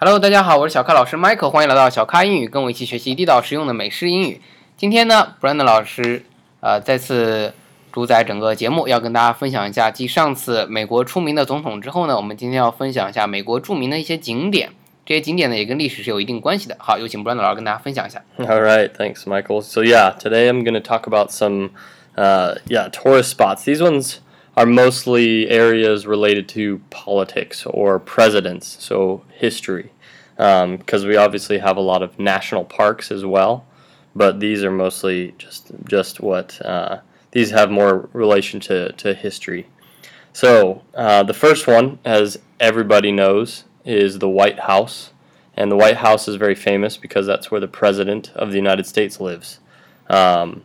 Hello，大家好，我是小咖老师 Michael，欢迎来到小咖英语，跟我一起学习地道实用的美式英语。今天呢，Brandon 老师呃再次主宰整个节目，要跟大家分享一下继上次美国出名的总统之后呢，我们今天要分享一下美国著名的一些景点。这些景点呢也跟历史是有一定关系的。好，有请 Brandon 老师跟大家分享一下。All right, thanks, Michael. So yeah, today I'm going to talk about some, uh, yeah, tourist spots. These ones are mostly areas related to politics or presidents, so history, because we obviously have a lot of national parks as well. But these are mostly just just what uh, these have more relation to to history. So uh, the first one, as everybody knows, is the White House. And the White House is very famous because that's where the President of the United States lives. Um,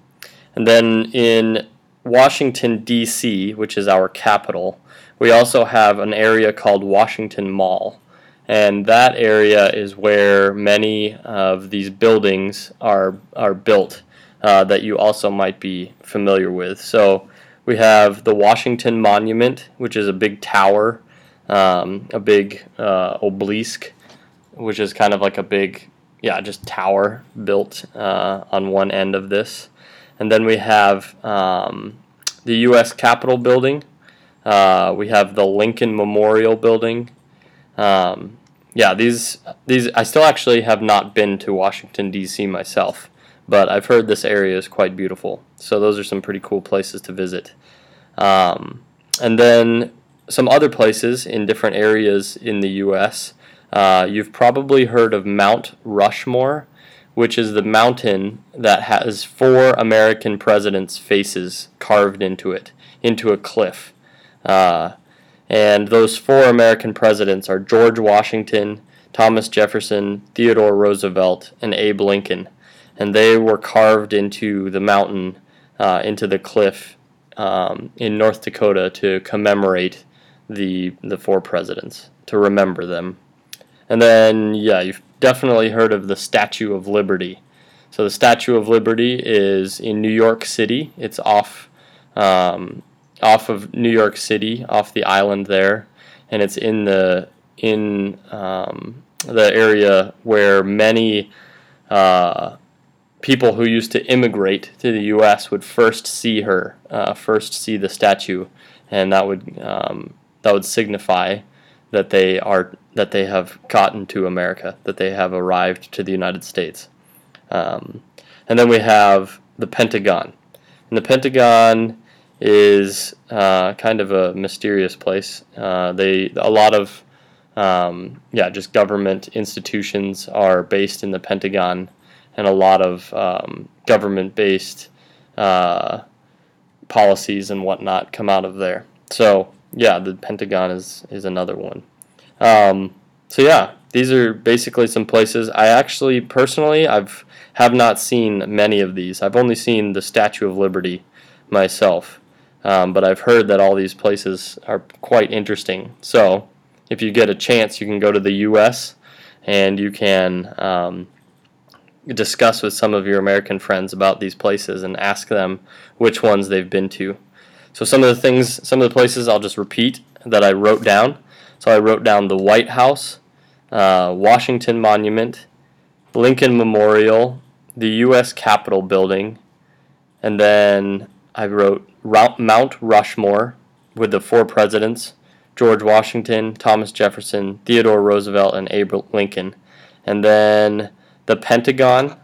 and then in Washington, D.C., which is our capital, we also have an area called Washington Mall. And that area is where many of these buildings are, are built uh, that you also might be familiar with. So we have the Washington Monument, which is a big tower um, a big uh, obelisk, which is kind of like a big, yeah, just tower built uh, on one end of this. And then we have um, the U.S. Capitol building. Uh, we have the Lincoln Memorial building. Um, yeah, these these I still actually have not been to Washington D.C. myself, but I've heard this area is quite beautiful. So those are some pretty cool places to visit. Um, and then some other places in different areas in the U.S. Uh, you've probably heard of Mount Rushmore, which is the mountain that has four American presidents' faces carved into it, into a cliff. Uh, and those four American presidents are George Washington, Thomas Jefferson, Theodore Roosevelt, and Abe Lincoln. And they were carved into the mountain, uh, into the cliff um, in North Dakota to commemorate the the four presidents to remember them. And then yeah, you've definitely heard of the Statue of Liberty. So the Statue of Liberty is in New York City. It's off um, off of New York City, off the island there, and it's in the in um, the area where many uh, people who used to immigrate to the U.S. would first see her, uh, first see the statue, and that would um, that would signify that they are that they have gotten to America, that they have arrived to the United States. Um, and then we have the Pentagon, and the Pentagon is uh, kind of a mysterious place. Uh, they a lot of um, yeah, just government institutions are based in the Pentagon, and a lot of um, government-based uh, policies and whatnot come out of there. So yeah, the Pentagon is is another one. Um, so yeah, these are basically some places. I actually personally I've have not seen many of these. I've only seen the Statue of Liberty myself, um, but I've heard that all these places are quite interesting. So if you get a chance, you can go to the U.S. and you can um, discuss with some of your American friends about these places and ask them which ones they've been to. So some of the things, some of the places I'll just repeat that I wrote down. So I wrote down the White House, uh, Washington Monument, Lincoln Memorial, the U.S. Capitol Building, and then I wrote Mount Rushmore with the four presidents George Washington, Thomas Jefferson, Theodore Roosevelt, and Abraham Lincoln. And then the Pentagon,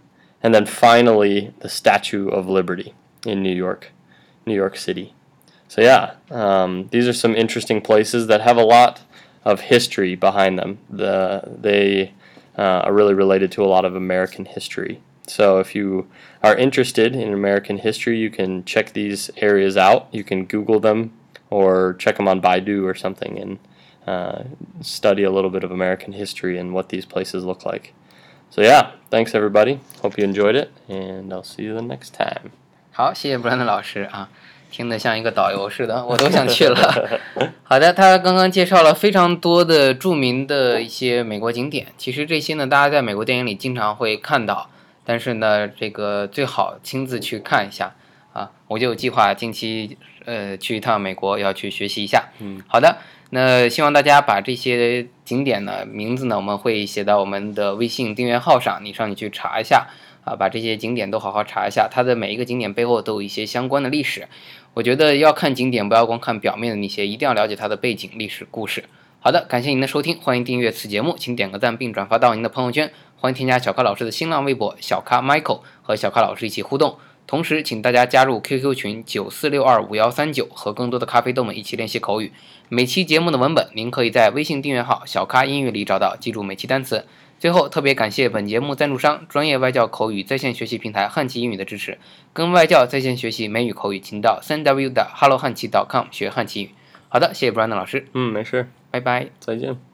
and then finally the Statue of Liberty in New York, New York City. So yeah, um, these are some interesting places that have a lot of history behind them. The, they uh, are really related to a lot of American history. So if you are interested in American history, you can check these areas out. You can Google them or check them on Baidu or something and uh, study a little bit of American history and what these places look like. So yeah, thanks everybody. Hope you enjoyed it, and I'll see you the next time. 好，谢谢 Brandon 老师啊。 听得像一个导游似的，我都想去了。好的，他刚刚介绍了非常多的著名的一些美国景点。其实这些呢，大家在美国电影里经常会看到，但是呢，这个最好亲自去看一下啊。我就计划近期呃去一趟美国，要去学习一下。嗯，好的。那希望大家把这些景点呢名字呢，我们会写到我们的微信订阅号上，你上去去查一下啊，把这些景点都好好查一下，它的每一个景点背后都有一些相关的历史。我觉得要看景点，不要光看表面的那些，一定要了解它的背景、历史故事。好的，感谢您的收听，欢迎订阅此节目，请点个赞并转发到您的朋友圈，欢迎添加小咖老师的新浪微博小咖 Michael 和小咖老师一起互动。同时，请大家加入 QQ 群九四六二五幺三九，和更多的咖啡豆们一起练习口语。每期节目的文本，您可以在微信订阅号“小咖英语”里找到，记住每期单词。最后，特别感谢本节目赞助商专业外教口语在线学习平台汉奇英语的支持。跟外教在线学习美语口语，请到三 w 的 hello 汉奇 .com 学汉奇语。好的，谢谢 Brandon 老师，嗯，没事，拜拜。再见。